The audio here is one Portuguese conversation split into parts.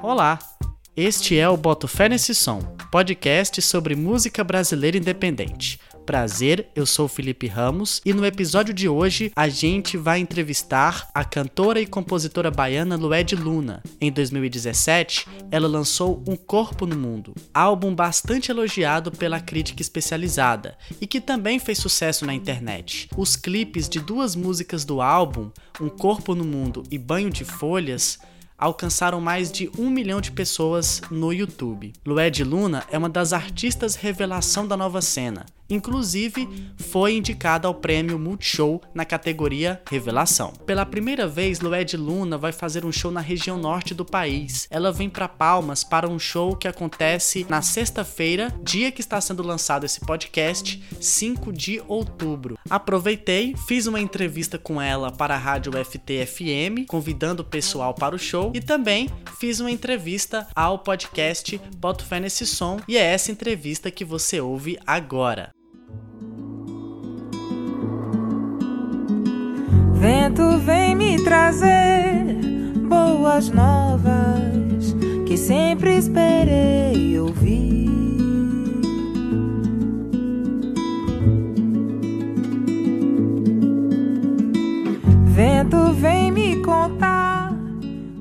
Olá, este é o Boto Fé Nesse Som, podcast sobre música brasileira independente. Prazer, eu sou Felipe Ramos e no episódio de hoje a gente vai entrevistar a cantora e compositora baiana Lued Luna. Em 2017, ela lançou Um Corpo no Mundo, álbum bastante elogiado pela crítica especializada e que também fez sucesso na internet. Os clipes de duas músicas do álbum, Um Corpo no Mundo e Banho de Folhas, alcançaram mais de um milhão de pessoas no YouTube. Lued Luna é uma das artistas revelação da nova cena. Inclusive, foi indicada ao prêmio Multishow na categoria Revelação. Pela primeira vez, Lued Luna vai fazer um show na região norte do país. Ela vem para Palmas para um show que acontece na sexta-feira, dia que está sendo lançado esse podcast, 5 de outubro. Aproveitei, fiz uma entrevista com ela para a rádio FTFM, convidando o pessoal para o show e também fiz uma entrevista ao podcast Boto Fé Nesse Som e é essa entrevista que você ouve agora. Vento vem me trazer boas novas que sempre esperei ouvir. Vento vem me contar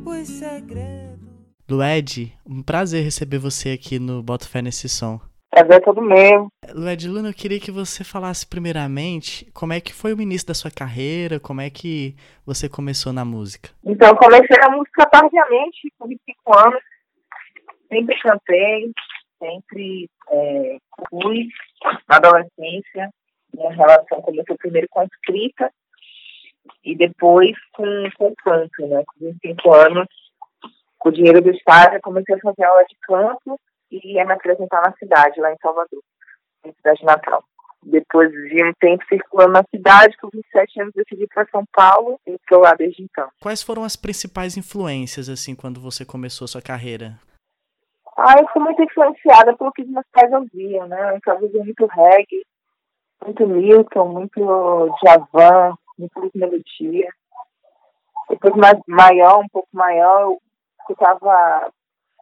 os segredos. Lued, um prazer receber você aqui no Boto Fé Nesse Som. Prazer é todo meu. Lued Luna, eu queria que você falasse primeiramente como é que foi o início da sua carreira, como é que você começou na música. Então, eu comecei a música tardiamente, com 25 anos. Sempre cantei, sempre é, fui na adolescência. Minha relação começou primeiro com a escrita e depois com, com o canto, né? Com 25 anos, com o dinheiro do estágio, comecei a fazer aula de canto e ia me apresentar na cidade, lá em Salvador, na cidade natal. Depois de um tempo circulando na cidade, com 27 anos decidi para São Paulo e estou lá desde então. Quais foram as principais influências, assim, quando você começou sua carreira? Ah, eu fui muito influenciada pelo que meus pais ouviam, né? Eu ouvia muito reggae, muito Milton, muito Javan, muito melodia. Depois, mais maior, um pouco maior, eu escutava,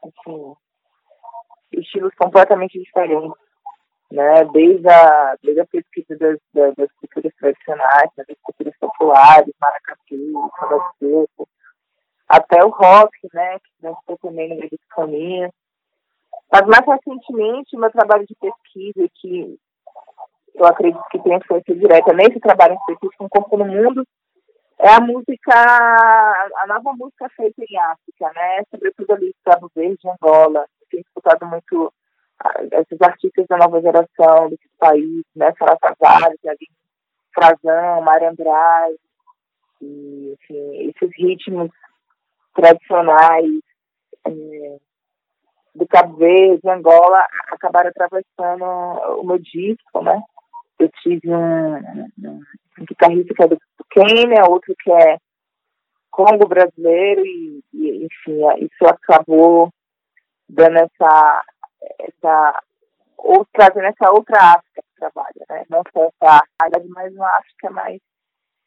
assim, estilos completamente diferentes, né? Desde a, desde a pesquisa das, das, das culturas tradicionais, né? das culturas populares, maracatu, samba até o rock, né? Que dançou também no meio desse caminho. Mas mais recentemente, meu trabalho de pesquisa, que eu acredito que tem influência direta nesse trabalho específico, Um Corpo no Mundo, é a música, a nova música feita em África, né? Sobretudo ali, Cabo Verde, Angola, tenho escutado muito ah, esses artistas da nova geração desses países, né? Sara Tavares, Aline Frazão, Mário Andrade, e, enfim, esses ritmos tradicionais é, do Cabo Verde, Angola, acabaram atravessando o meu disco, né? Eu tive um, um guitarrista que é do Quênia, outro que é Congo brasileiro, e, e enfim, isso acabou dando essa, essa ou trazendo essa outra África que trabalha, né? Não só essa área, mas uma África mais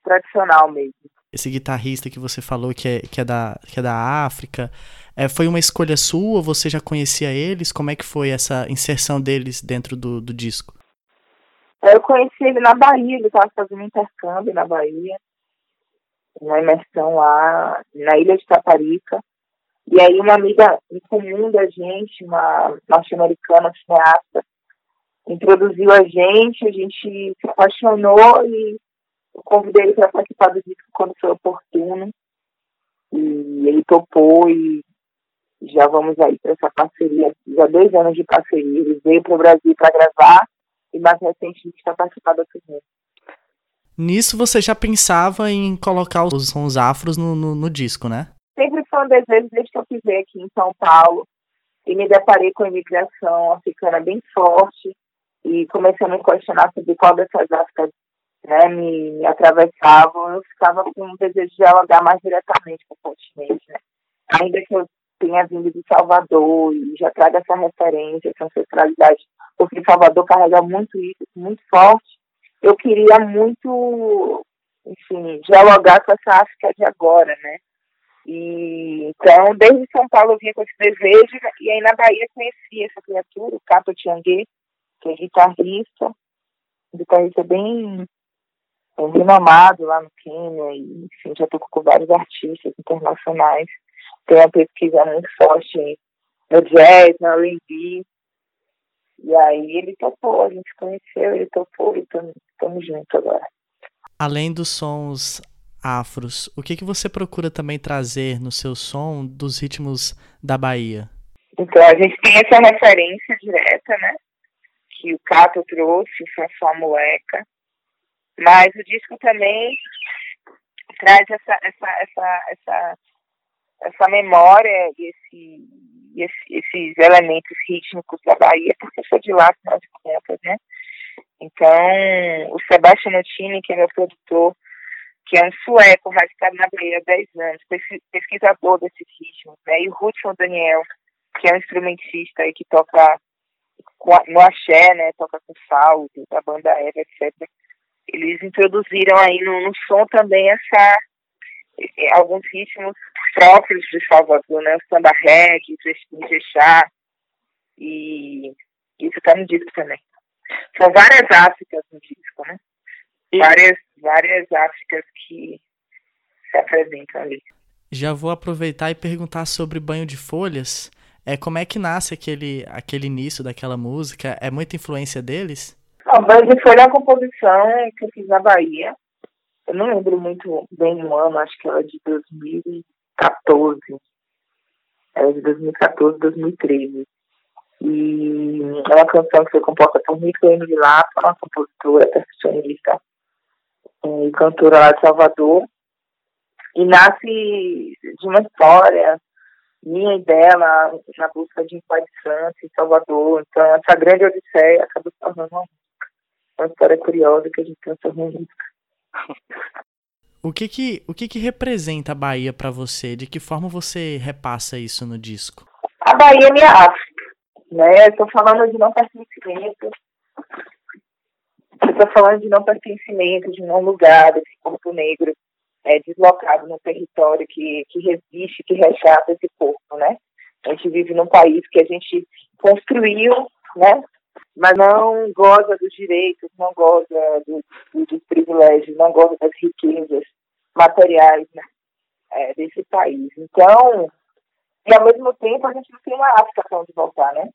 tradicional mesmo. Esse guitarrista que você falou que é, que é, da, que é da África, é, foi uma escolha sua? Você já conhecia eles? Como é que foi essa inserção deles dentro do, do disco? Eu conheci ele na Bahia, ele estava fazendo intercâmbio na Bahia, uma imersão lá na ilha de Taparica. E aí uma amiga em comum da gente, uma norte-americana cineasta, introduziu a gente, a gente se apaixonou e eu convidei ele para participar do disco quando foi oportuno. E ele topou e já vamos aí para essa parceria, já dois anos de parceria. Ele veio para o Brasil para gravar e mais recentemente está participando da turnê. Nisso você já pensava em colocar os sons afros no, no, no disco, né? Sempre foi um desejo desde que eu pisei aqui em São Paulo e me deparei com a imigração africana bem forte e comecei a me questionar sobre qual dessas Áfricas né, me, me atravessavam, eu ficava com um desejo de dialogar mais diretamente com o continente. Né? Ainda que eu tenha vindo de Salvador e já traga essa referência, essa ancestralidade, porque Salvador carrega muito isso, muito forte, eu queria muito enfim, dialogar com essa África de agora, né? E, então, desde São Paulo eu vinha com esse desejo, e aí na Bahia conheci essa criatura, o Cato Tiangue, que é guitarrista, guitarrista bem, bem renomado lá no Quênia, e enfim, já tocou com vários artistas internacionais. Tem uma pesquisa muito forte no jazz, no R&B, e aí ele topou, a gente conheceu, ele topou e estamos juntos agora. Além dos sons afros, o que, que você procura também trazer no seu som dos ritmos da Bahia? Então, a gente tem essa referência direta, né? Que o Cato trouxe, o François Moleca. Mas o disco também traz essa, essa, essa, essa, essa memória e esse, esse, esses elementos rítmicos da Bahia, porque eu sou de lá, afinal de contas, né? Então, o Sebastião Notini, que é meu produtor, que é um sueco radicado na Bahia há 10 anos, pesquisador desses ritmos, né? E o Hudson Daniel, que é um instrumentista aí que toca no axé, né? Toca com salto, da banda Eva, etc. Eles introduziram aí no, no som também essa eh, alguns ritmos próprios de Salvador, né? O samba reggae, o jexá, e isso está no disco também. São várias Áfricas no disco, né? E... Várias, várias Áfricas que se apresentam ali. Já vou aproveitar e perguntar sobre Banho de Folhas. É, como é que nasce aquele, aquele início daquela música? É muita influência deles? Não, Banho de Folha é uma composição que eu fiz na Bahia. Eu não lembro muito bem o ano, acho que ela é de 2014. Ela é de 2014, 2013. E é uma canção que foi composta por Micaene Vilato, uma compositora, percussionista cantora lá de Salvador. E nasce de uma história minha e dela na busca de um pai de santo em Salvador. Então, essa grande odisseia acabou se tornando uma, uma história curiosa que a gente transformou em música. O que que, o que que representa a Bahia para você? De que forma você repassa isso no disco? A Bahia é minha África né? Estou falando de não pertencimento, estou falando de não pertencimento, de não lugar desse corpo negro é, deslocado no território que, que resiste, que rechaça esse corpo, né? A gente vive num país que a gente construiu, né? Mas não goza dos direitos, não goza do, do, dos privilégios, não goza das riquezas materiais, né? É, desse país. Então, e ao mesmo tempo a gente não tem uma África para onde voltar, né?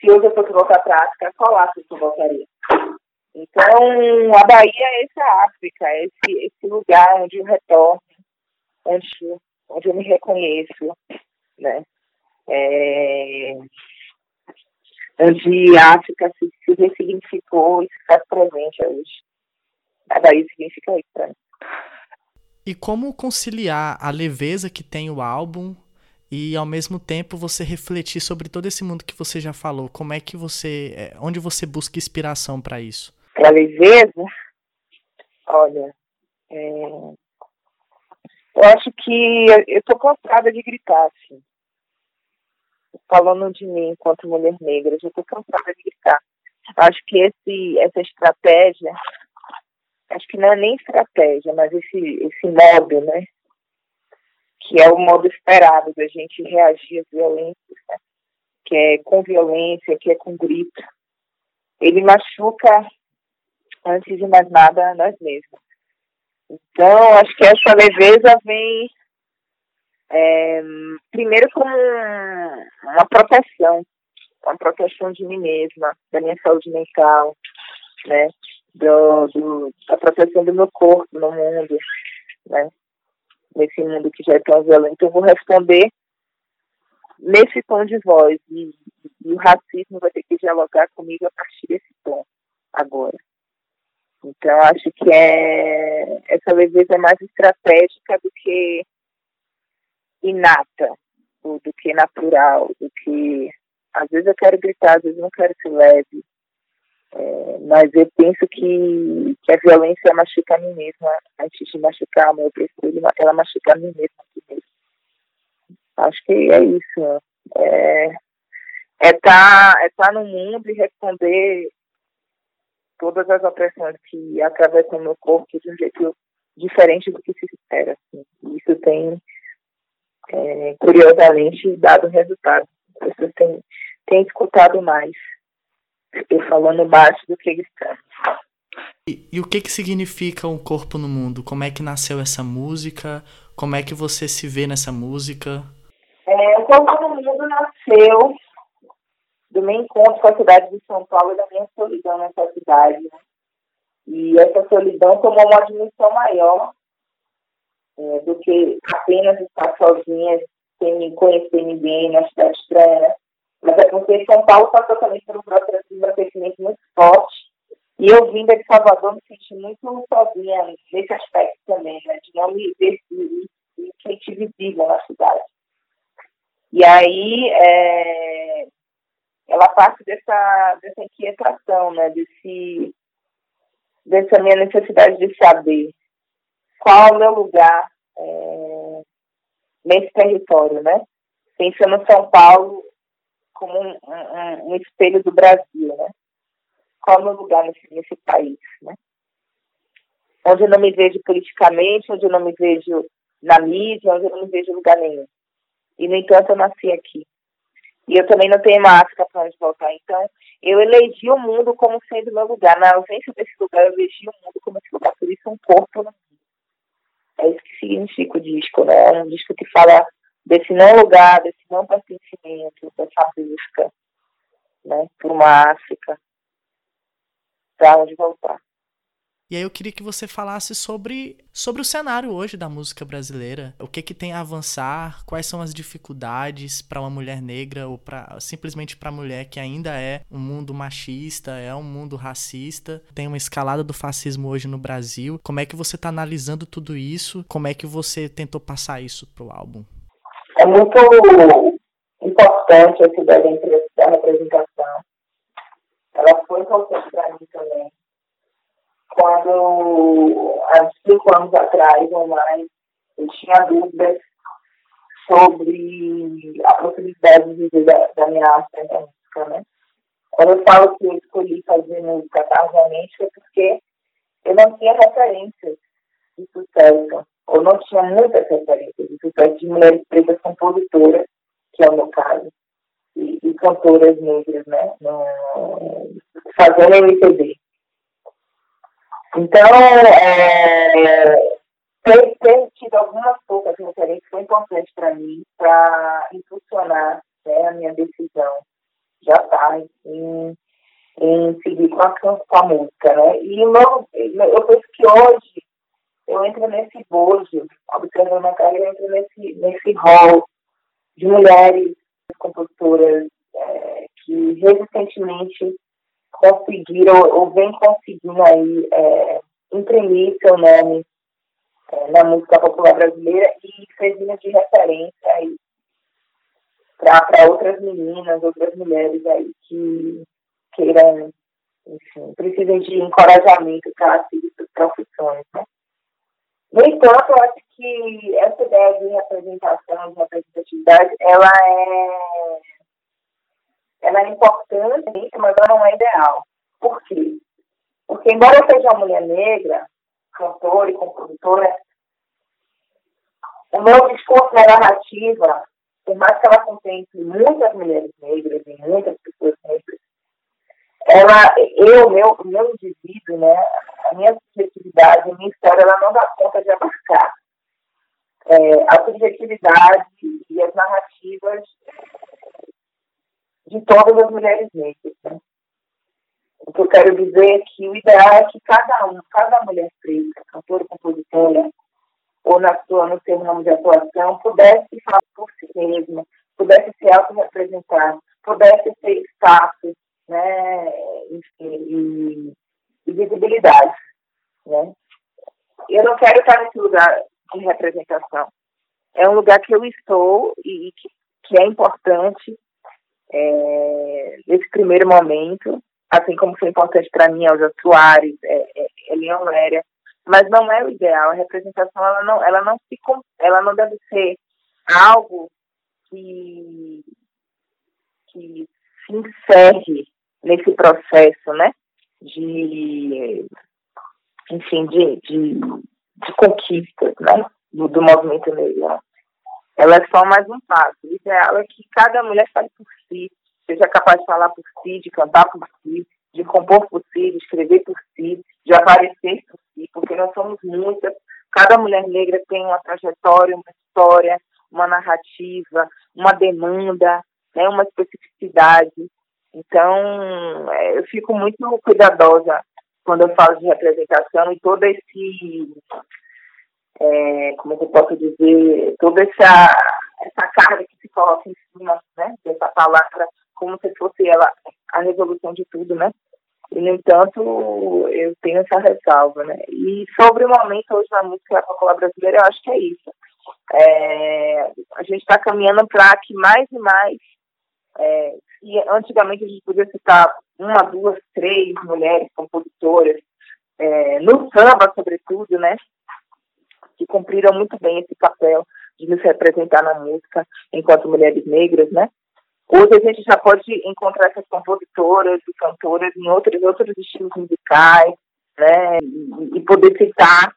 se hoje eu fosse voltar para a África, qual África eu voltaria? Então, a Bahia é essa África, é esse, esse lugar onde eu retorno, onde, onde eu me reconheço, né? É, onde a África se, se ressignificou e se faz presente hoje. A Bahia significa isso para mim. E como conciliar a leveza que tem o álbum e ao mesmo tempo você refletir sobre todo esse mundo que você já falou. Como é que você, é, onde você busca inspiração para isso? Para leveza, olha, é... eu acho que eu tô cansada de gritar assim. Falando de mim enquanto mulher negra, eu tô cansada de gritar. Acho que esse, essa estratégia, acho que não é nem estratégia, mas esse, esse modo, né, que é o modo esperado da gente reagir às violências, né? que é com violência, que é com grito. Ele machuca, antes de mais nada, nós mesmos. Então, acho que essa leveza vem é, primeiro como uma proteção, uma proteção de mim mesma, da minha saúde mental, né, do, do, da proteção do meu corpo no mundo, né, nesse mundo que já é tão violento, eu vou responder nesse tom de voz. E, e, o racismo vai ter que dialogar comigo a partir desse tom, agora. Então, acho que é, essa leveza é mais estratégica do que inata, do, do que natural, do que. Às vezes eu quero gritar, às vezes não quero ser leve. É, mas eu penso que, que a violência machuca a mim mesma antes de machucar o meu preferido, ela machuca a mim mesma. Acho que é isso. É é estar tá, é tá no mundo e responder todas as opressões que atravessam o meu corpo de um jeito diferente do que se espera. Assim. Isso tem, é, curiosamente, dado resultado. As pessoas têm, têm escutado mais eu falando baixo do que gritando. E, e, o que que significa um corpo no mundo? Como é que nasceu essa música? Como é que você se vê nessa música? É, o corpo no mundo nasceu do meu encontro com a cidade de São Paulo e da minha solidão nessa cidade. Né? E essa solidão tomou uma dimensão maior é, do que apenas estar sozinha, sem conhecer ninguém na cidade estranha. Né? Mas é porque São Paulo passou também por um processo de envelhecimento muito forte. E eu vindo de Salvador me senti muito sozinha nesse aspecto também, né? de não me ver sentir visível na cidade. E aí, é, ela parte dessa, dessa inquietação, né? Desse, dessa minha necessidade de saber qual é o meu lugar é, nesse território, né? Pensando São Paulo como um, um, um, espelho do Brasil, né? Qual é o meu lugar nesse, nesse país, né? Onde eu não me vejo politicamente, onde eu não me vejo na mídia, onde eu não me vejo em lugar nenhum. E, no entanto, eu nasci aqui. E eu também não tenho máscara para onde voltar. Então, eu elegi o mundo como sendo meu lugar. Na ausência desse lugar, eu elegi o mundo como esse lugar. Por isso, um corpo no mundo. É isso que significa o disco, né? É um disco que fala desse não lugar, desse não pertencimento, dessa busca, né? Por uma África, para onde voltar. E aí eu queria que você falasse sobre, sobre o cenário hoje da música brasileira. O que que tem a avançar? Quais são as dificuldades para uma mulher negra ou para simplesmente para mulher que ainda é um mundo machista, é um mundo racista, tem uma escalada do fascismo hoje no Brasil. Como é que você está analisando tudo isso? Como é que você tentou passar isso pro álbum? É muito importante essa da representação. Ela foi importante para mim também quando, há cinco anos atrás ou mais, eu tinha dúvidas sobre a possibilidade de viver da, minha arte música, né? Quando eu falo que eu escolhi fazer música tardiamente, foi porque eu não tinha referências de sucesso, ou não tinha muitas referências de sucesso de mulheres pretas compositoras, que é o meu caso, e, e cantoras negras, né? No, fazendo MPB. Então, é, ter, tido algumas poucas referências foi importante para mim, para impulsionar né, a minha decisão já está em, em seguir com a, com a música. Né? E não, eu penso que hoje eu entro nesse bojo, observando a carreira, eu entro nesse, nesse hall de mulheres compositoras é, que resistentemente conseguiram ou vem conseguindo aí é, imprimir seu nome é, na música popular brasileira e servindo de referência aí para outras meninas, outras mulheres aí que queiram, enfim, precisem de encorajamento para seguir suas profissões, né? No entanto, eu acho que essa ideia de representação, de representatividade, ela é ela é importante, mas ela não é ideal. Por quê? Porque, embora eu seja uma mulher negra, cantora e compositora, o meu discurso na narrativa, por mais que ela contemple muitas mulheres negras e muitas pessoas negras, ela, eu, meu, meu indivíduo, né, a minha subjetividade, a minha história, ela não dá conta de abarcar é, a subjetividade e as narrativas de todas as mulheres negras. Né? O que eu quero dizer é que o ideal é que cada um, cada mulher preta, cantora, compositora, ou na sua, no seu ramo de atuação, pudesse falar por si mesma, pudesse se auto-representar, pudesse ter espaço, né, enfim, e, e visibilidade, né. Eu não quero estar nesse lugar de representação. É um lugar que eu estou e que, que é importante é, nesse primeiro momento, assim como foi importante para mim Elza Soares, é, é, Eliane Léria, mas não é o ideal. A representação ela não, ela não se, ela não deve ser algo que que se encerre nesse processo, né? De, enfim, de, de, de conquistas, né, do, do movimento negro. Ela é só mais um passo. O ideal é que cada mulher fale por si, seja capaz de falar por si, de cantar por si, de compor por si, de escrever por si, de aparecer por si, porque nós somos muitas. Cada mulher negra tem uma trajetória, uma história, uma narrativa, uma demanda, né, uma especificidade. Então, é, eu fico muito cuidadosa quando eu falo de representação e todo esse, é, como eu posso dizer, toda essa, essa carga que se coloca em cima né, dessa palavra, como se fosse ela a resolução de tudo, né? E, no entanto, eu tenho essa ressalva, né? E sobre o momento hoje na música popular brasileira, eu acho que é isso. É, a gente está caminhando para que mais e mais é, e antigamente a gente podia citar uma, duas, três mulheres compositoras, é, no samba, sobretudo, né? Que cumpriram muito bem esse papel de nos representar na música enquanto mulheres negras, né? Hoje a gente já pode encontrar essas compositoras e cantoras em outros, outros estilos musicais, né? E, e poder citar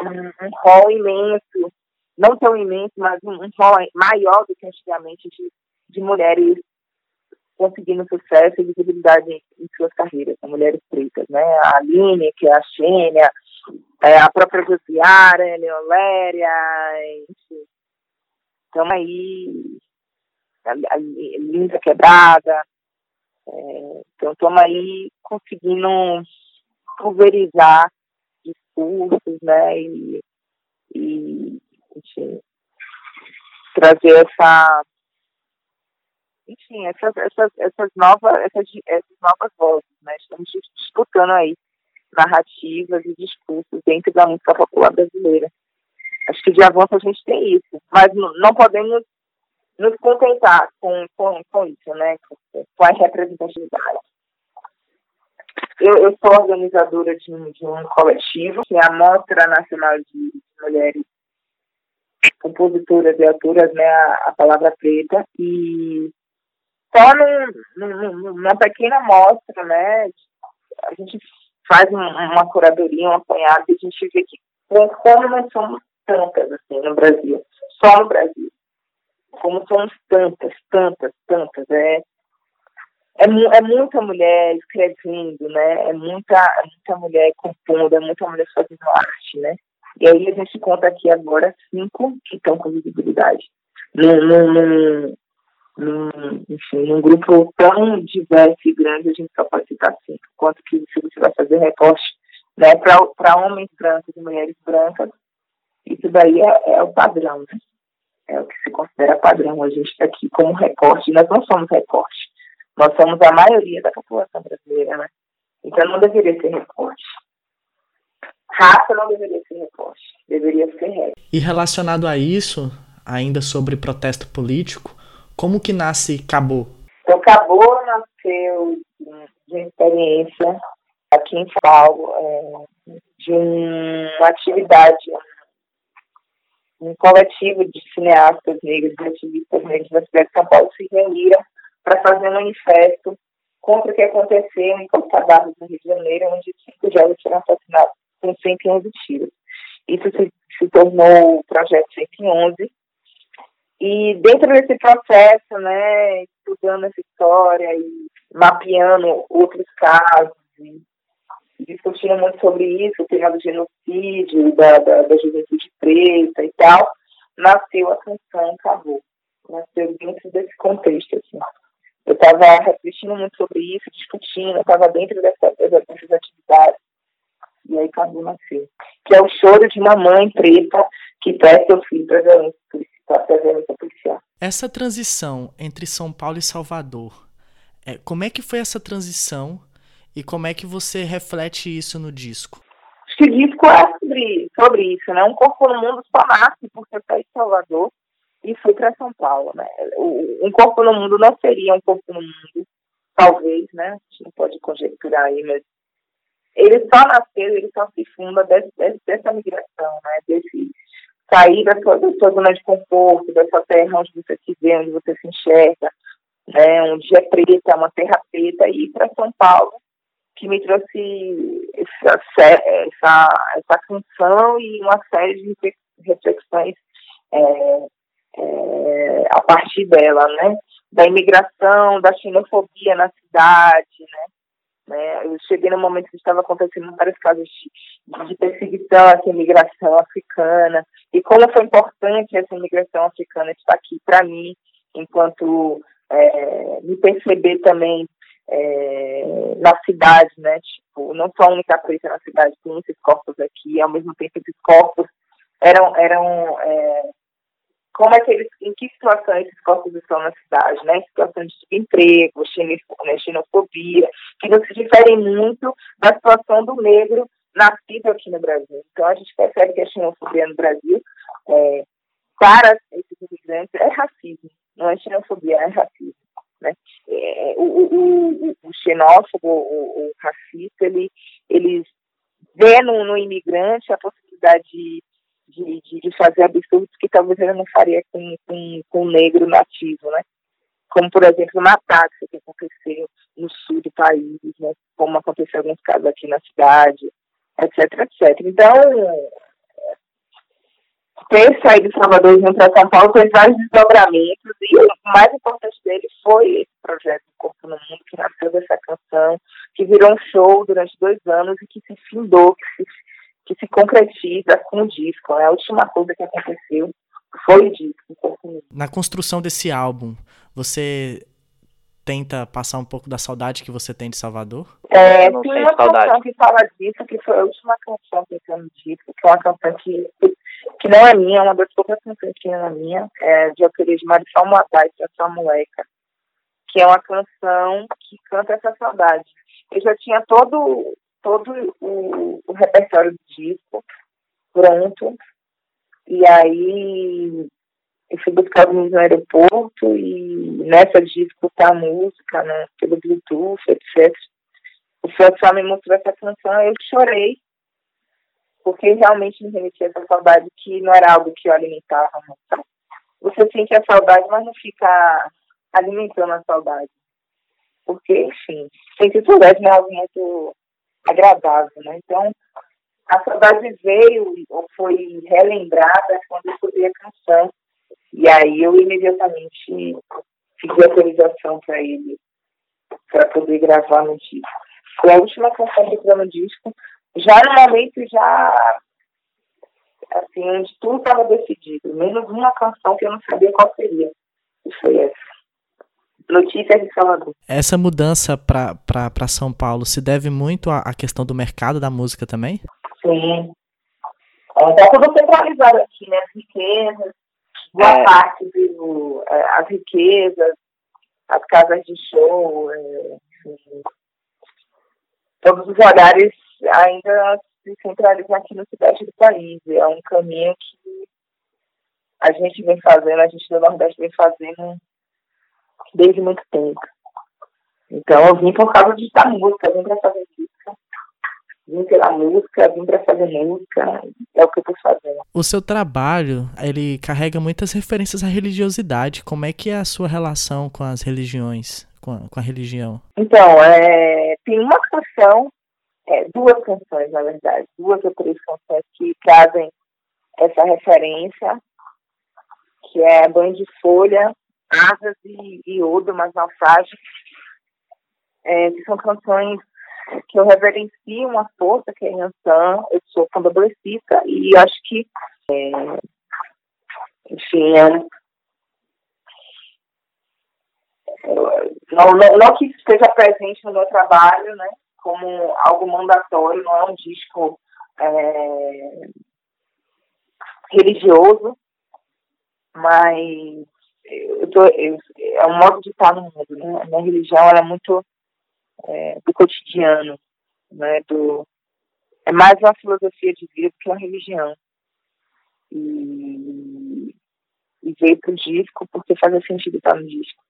um, um rol imenso, não tão imenso, mas um, um rol maior do que antigamente de, de mulheres conseguindo sucesso e visibilidade em, em suas carreiras, são mulheres pretas, né? A Aline, que é a Xênia, é, a própria Josiara, Leoléria, enfim. Então aí, a, a Linda Quebrada, é, então estamos aí conseguindo pulverizar discursos, né, e, e enfim, trazer essa enfim, essas, essas, essas, novas, essas, essas novas vozes, né? Estamos disputando aí narrativas e discursos dentro da música popular brasileira. Acho que de avanço a gente tem isso, mas não podemos nos contentar com, com, com isso, né? Com a representatividade. Eu, eu sou organizadora de um, de um coletivo, que é a Mostra Nacional de Mulheres Compositoras e Autoras, né? A, a Palavra Preta, e só num, numa pequena amostra, né? A gente faz uma curadoria, um apanhado, e a gente vê que como nós somos tantas assim no Brasil, só no Brasil, como somos tantas, tantas, tantas, é é, é muita mulher escrevendo, né? É muita, é muita mulher compondo, é muita mulher fazendo arte, né? E aí a gente conta aqui agora cinco que estão com visibilidade. Num, num, num, enfim, num grupo tão diverso e grande, a gente só pode citar cinco. Quanto que se você vai fazer recorte né, para homens brancos e mulheres brancas, isso daí é, é, o padrão, né? É o que se considera padrão. A gente está aqui como recorte, nós não somos recorte, nós somos a maioria da população brasileira, né? Então não deveria ser recorte. Raça não deveria ser recorte, deveria ser regra. E relacionado a isso, ainda sobre protesto político, como que nasce Cabo? Então, Cabo nasceu de experiência aqui em São Paulo, é, de uma atividade, um coletivo de cineastas negros e ativistas negros da cidade de São Paulo se reuniram para fazer um manifesto contra o que aconteceu em Costa Barros, no Rio de Janeiro, onde cinco jovens foram assassinados com 111 tiros. Isso se, se tornou o Projeto 111, e dentro desse processo, né, estudando essa história e mapeando outros casos, discutindo muito sobre isso, o tema do genocídio, da, da, da juventude preta e tal, nasceu a canção Acabou. Nasceu dentro desse contexto, assim. Eu estava refletindo muito sobre isso, discutindo, estava dentro dessa, dessas atividades. E aí acabou nasceu. Que é o choro de uma mãe preta que perde seu filho para violência. Essa transição entre São Paulo e Salvador, é, como é que foi essa transição e como é que você reflete isso no disco? Acho que o disco é sobre, sobre isso, né? Um corpo no mundo só nasce por ser de Salvador e foi para São Paulo, né? Um corpo no mundo não seria um corpo no mundo, talvez, né? A gente não pode conjecturar aí, mas ele só nasceu, ele só se funda desse, dessa migração, né? Desse sair da sua, da sua zona de conforto, da sua terra onde você se vê, onde você se enxerga, né, onde é preta, uma terra preta, e ir para São Paulo, que me trouxe essa, essa, essa função e uma série de reflexões é, é, a partir dela, né? Da imigração, da xenofobia na cidade, né? Né? Eu cheguei no momento que estava acontecendo vários casos de, de perseguição à imigração africana e como foi importante essa imigração africana estar aqui para mim, enquanto é, me perceber também é, na cidade, né? Tipo, não sou a única preta na cidade, tem esses corpos aqui, ao mesmo tempo esses corpos eram, eram é, como é que eles, em que situação esses corpos estão na cidade, né? Situações de emprego, né, xenofobia, que não se diferem muito da situação do negro nascido aqui no Brasil. Então a gente percebe que a xenofobia no Brasil, é, para esses imigrantes, é racismo, não é xenofobia, é racismo. Né? É, o, o, o, o, xenófobo, o, racista, ele, eles vê no, no imigrante a possibilidade de, de, de, fazer absurdos que talvez ele não faria com, com, com o negro nativo, né? Como, por exemplo, uma táxi que aconteceu no sul do país, né? como aconteceu alguns casos aqui na cidade, etc, etc. Então, ter saído de Salvador e vir para São Paulo fez vários desdobramentos e o mais importante dele foi esse projeto Corpo no Mundo, que nasceu dessa canção, que virou um show durante dois anos e que se findou, que se, que se concretiza com o disco. É a última coisa que aconteceu foi o disco. Na construção desse álbum, você tenta passar um pouco da saudade que você tem de Salvador? É, tem uma saudade. canção que fala disso, que foi a última canção que eu no disco, que é uma canção que que não é minha, é uma das poucas canções que não é minha, é de autoria de Marisol Matai, que é sua moleca, que é uma canção que canta essa saudade. Eu já tinha todo, todo o, o repertório do disco pronto, e aí eu fui buscar os no aeroporto e nessa de escutar a música, né, pelo Bluetooth, etc. O François me mostrou essa canção, eu chorei porque realmente me remetia essa saudade que não era algo que eu alimentava. Então, você sente a saudade, mas não fica alimentando a saudade. Porque, enfim, sentir saudade não é algo muito agradável, né? Então, a saudade veio ou foi relembrada quando eu escutei a canção. E aí eu imediatamente fiz autorização para ele, para poder gravar no disco. Foi a última canção que fiz no disco, já no momento já assim, onde tudo estava decidido, menos uma canção que eu não sabia qual seria. E foi essa. Notícias de Salvador. Essa mudança para São Paulo se deve muito à, à, questão do mercado da música também? Sim. Está é, tudo centralizado aqui, né? As riquezas, boa é. parte do, é, as riquezas, as casas de show, é, todos os horários ainda se centraliza aqui no sudeste do país. É um caminho que a gente vem fazendo, a gente do Nordeste vem fazendo desde muito tempo. Então eu vim por causa de estar música, vim para fazer música. Vim pela música, vim para fazer música, é o que eu estou fazendo. O seu trabalho, ele carrega muitas referências à religiosidade. Como é que é a sua relação com as religiões, com a, com a religião? Então, é, tem uma canção é, duas canções, na verdade, duas ou três canções que trazem essa referência, que é Banho de Folha, Asas e, e Odo, Mas Naufrágio, é, que são canções que eu reverencio uma força que é Yansan, eu sou candomblessista e acho que, é, enfim, é, não, não, não que esteja presente no meu trabalho, né, como algo mandatório, não é um disco é, religioso, mas eu tô, eu, é um modo de estar no mundo. Né? A minha religião é muito é, do cotidiano, né? do, é mais uma filosofia de vida do que uma religião. E, e veio para o disco porque fazia sentido estar no disco.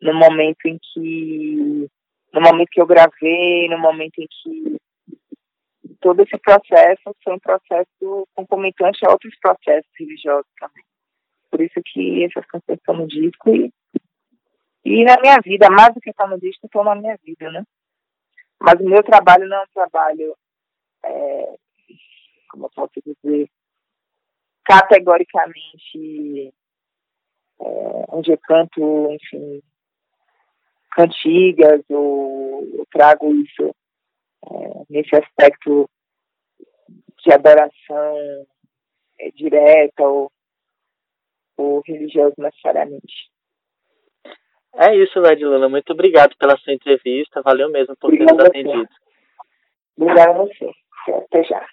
No momento em que no momento que eu gravei, no momento em que todo esse processo foi um processo concomitante a outros processos religiosos também. Por isso que essas canções estão no disco e, e na minha vida, mais do que estar no disco, estão na minha vida, né? Mas o meu trabalho não é um trabalho, é, como eu posso dizer, categoricamente é, onde eu canto, enfim, cantigas ou eu trago isso é, nesse aspecto de adoração é, direta ou, ou religiosa necessariamente. É isso, Ledilana. Muito obrigado pela sua entrevista. Valeu mesmo por ter nos atendido. Obrigada a você. Até já.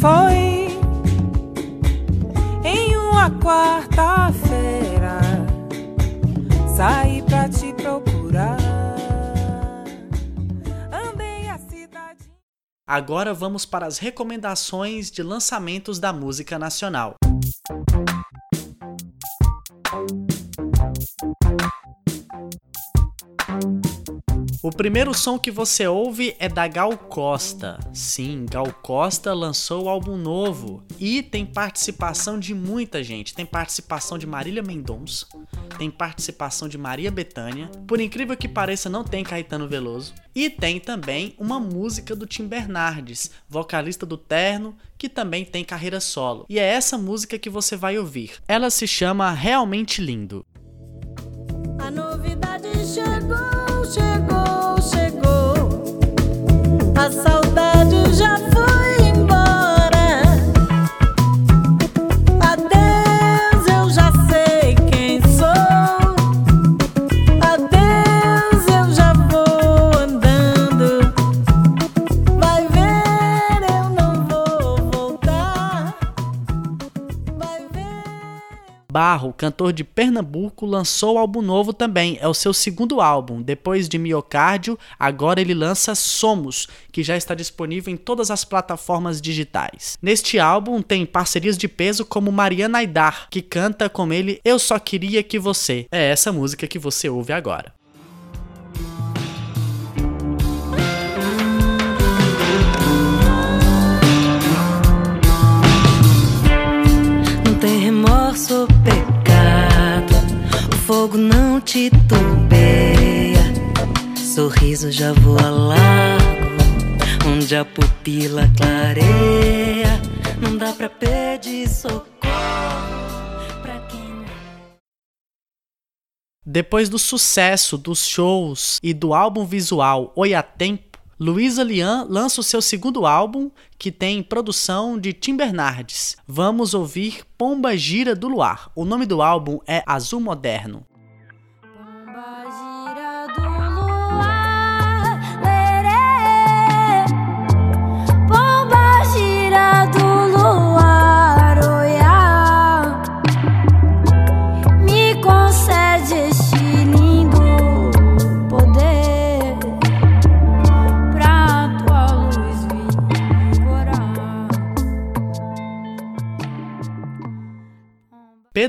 Foi em uma quarta-feira saí Agora vamos para as recomendações de lançamentos da música nacional. O primeiro som que você ouve é da Gal Costa. Sim, Gal Costa lançou o álbum novo e tem participação de muita gente. Tem participação de Marília Mendonça, tem participação de Maria Bethânia. Por incrível que pareça, não tem Caetano Veloso. E tem também uma música do Tim Bernardes, vocalista do Terno, que também tem carreira solo. E é essa música que você vai ouvir. Ela se chama Realmente Lindo. A novidade chegou, chegou, chegou. A saudade Barro, cantor de Pernambuco, lançou álbum novo também. É o seu segundo álbum. Depois de Miocárdio, agora ele lança Somos, que já está disponível em todas as plataformas digitais. Neste álbum tem parcerias de peso como Mariana Aidar, que canta com ele Eu Só Queria Que Você. É essa música que você ouve agora. Não tem remorso fogo não te turbeia. Sorriso já voa largo, onde a pupila clareia. Não dá pra pedir socorro pra quem Depois do sucesso dos shows e do álbum visual Oi Tempo, Luísa Lian lança o seu segundo álbum, que tem produção de Tim Bernardes. Vamos ouvir Pomba Gira do Luar. O nome do álbum é Azul Moderno.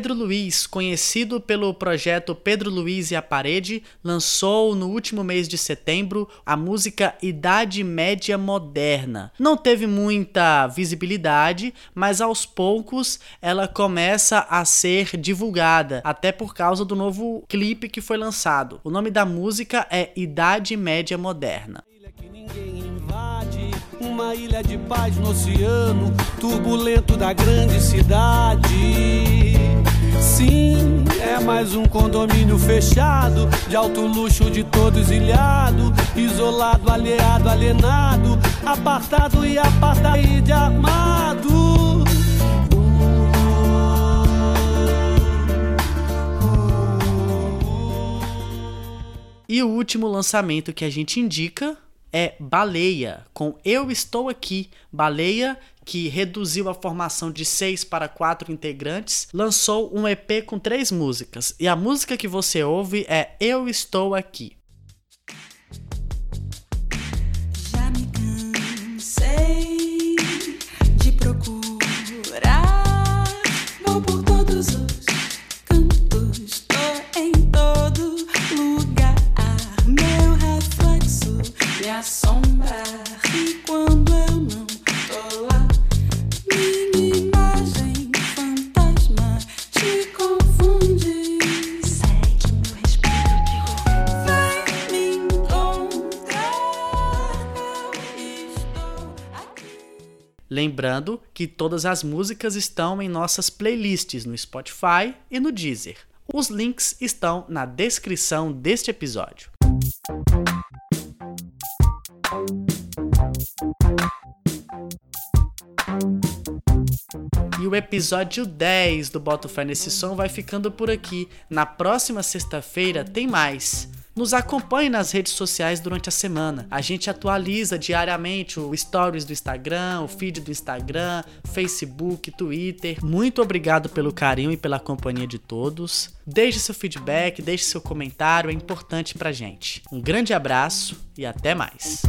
Pedro Luiz, conhecido pelo projeto Pedro Luiz e a Parede, lançou no último mês de setembro a música Idade Média Moderna. Não teve muita visibilidade, mas aos poucos ela começa a ser divulgada, até por causa do novo clipe que foi lançado. O nome da música é Idade Média Moderna. uma ilha de paz no oceano turbulento da grande cidade. Sim, é mais um condomínio fechado, de alto luxo de todos ilhado, isolado, alheado, alienado, apartado e apartado e de armado. E o último lançamento que a gente indica é Baleia, com Eu Estou Aqui. Baleia, que reduziu a formação de seis para quatro integrantes, lançou um EP com três músicas. E a música que você ouve é Eu Estou Aqui. assombrar. E quando eu não tô lá, minha imagem fantasma te confunde. Segue meu respiro que eu vem me encontrar. Eu estou aqui. Lembrando que todas as músicas estão em nossas playlists no Spotify e no Deezer. Os links estão na descrição deste episódio. E o episódio 10 do Boto Fé Nesse Som vai ficando por aqui. Na próxima sexta-feira tem mais. Nos acompanhe nas redes sociais durante a semana. A gente atualiza diariamente o stories do Instagram, o feed do Instagram, Facebook, Twitter. Muito obrigado pelo carinho e pela companhia de todos. Deixe seu feedback, deixe seu comentário, é importante pra gente. Um grande abraço e até mais.